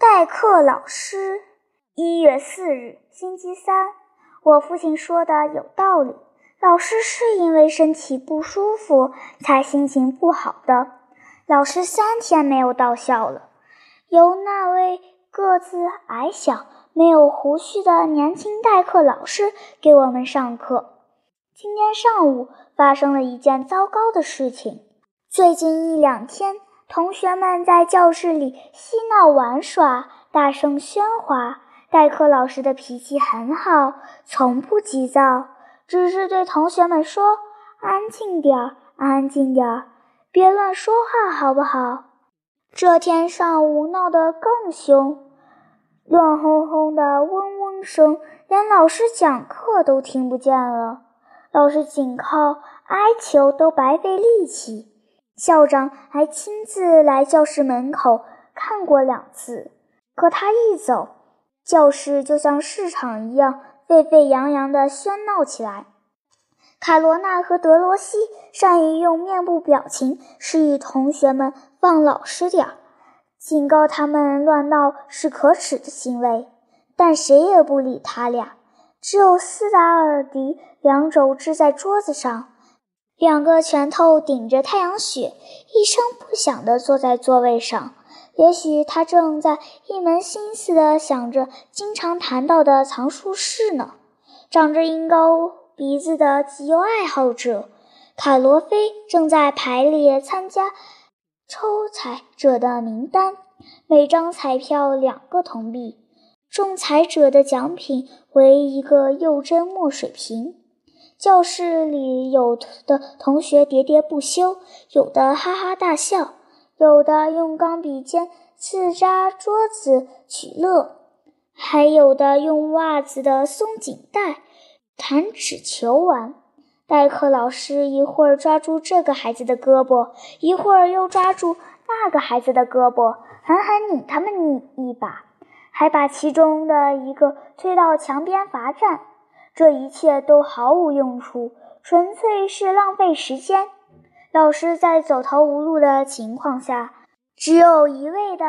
代课老师，一月四日，星期三。我父亲说的有道理，老师是因为身体不舒服才心情不好的。老师三天没有到校了，由那位个子矮小、没有胡须的年轻代课老师给我们上课。今天上午发生了一件糟糕的事情。最近一两天。同学们在教室里嬉闹玩耍，大声喧哗。代课老师的脾气很好，从不急躁，只是对同学们说：“安静点儿，安静点儿，别乱说话，好不好？”这天上午闹得更凶，乱哄哄的嗡嗡声，连老师讲课都听不见了。老师仅靠哀求都白费力气。校长还亲自来教室门口看过两次，可他一走，教室就像市场一样沸沸扬扬地喧闹起来。卡罗娜和德罗西善于用面部表情示意同学们放老实点儿，警告他们乱闹是可耻的行为，但谁也不理他俩。只有斯达尔迪两肘支在桌子上。两个拳头顶着太阳穴，一声不响地坐在座位上。也许他正在一门心思地想着经常谈到的藏书室呢。长着鹰高鼻子的集邮爱好者卡罗菲正在排列参加抽彩者的名单，每张彩票两个铜币，中彩者的奖品为一个幼针墨水瓶。教室里有的同学喋喋不休，有的哈哈大笑，有的用钢笔尖刺扎桌子取乐，还有的用袜子的松紧带弹纸球玩。代课老师一会儿抓住这个孩子的胳膊，一会儿又抓住那个孩子的胳膊，狠狠拧他们一一把，还把其中的一个推到墙边罚站。这一切都毫无用处，纯粹是浪费时间。老师在走投无路的情况下，只有一味的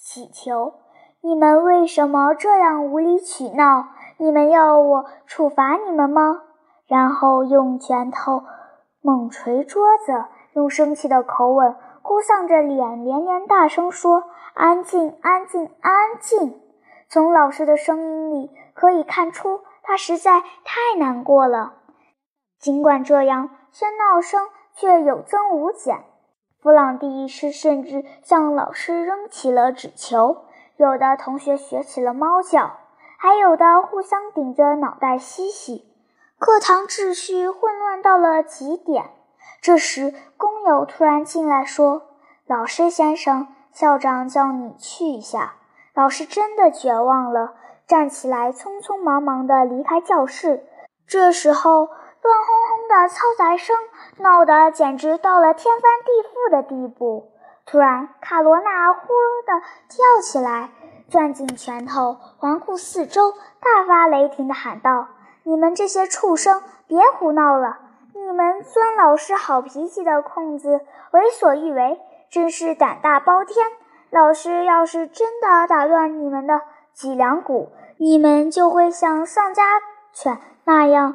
乞求：“你们为什么这样无理取闹？你们要我处罚你们吗？”然后用拳头猛捶桌子，用生气的口吻，哭丧着脸，连连大声说：“安静，安静，安静！”从老师的声音里可以看出。他实在太难过了。尽管这样，喧闹声却有增无减。弗朗蒂是甚至向老师扔起了纸球，有的同学学起了猫叫，还有的互相顶着脑袋嬉戏。课堂秩序混乱到了极点。这时，工友突然进来说：“老师先生，校长叫你去一下。”老师真的绝望了。站起来，匆匆忙忙地离开教室。这时候，乱哄哄的嘈杂声闹得简直到了天翻地覆的地步。突然，卡罗娜“呼”地跳起来，攥紧拳头，环顾四周，大发雷霆地喊道：“你们这些畜生，别胡闹了！你们钻老师好脾气的空子，为所欲为，真是胆大包天！老师要是真的打断你们的……”脊梁骨，你们就会像丧家犬那样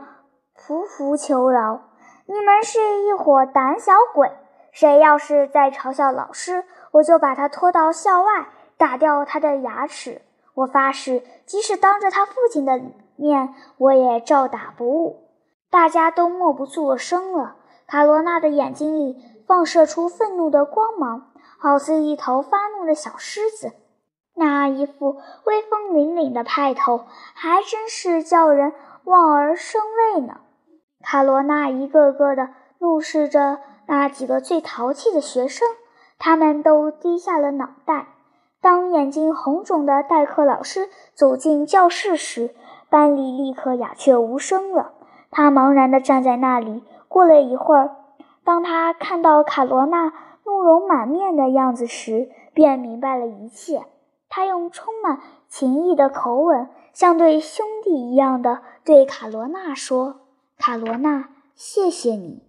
匍匐求饶。你们是一伙胆小鬼！谁要是再嘲笑老师，我就把他拖到校外，打掉他的牙齿。我发誓，即使当着他父亲的面，我也照打不误。大家都默不作声了。卡罗娜的眼睛里放射出愤怒的光芒，好似一头发怒的小狮子。那一副威风凛凛的派头，还真是叫人望而生畏呢。卡罗娜一个个的怒视着那几个最淘气的学生，他们都低下了脑袋。当眼睛红肿的代课老师走进教室时，班里立刻鸦雀无声了。他茫然地站在那里。过了一会儿，当他看到卡罗娜怒容满面的样子时，便明白了一切。他用充满情意的口吻，像对兄弟一样的对卡罗娜说：“卡罗娜，谢谢你。”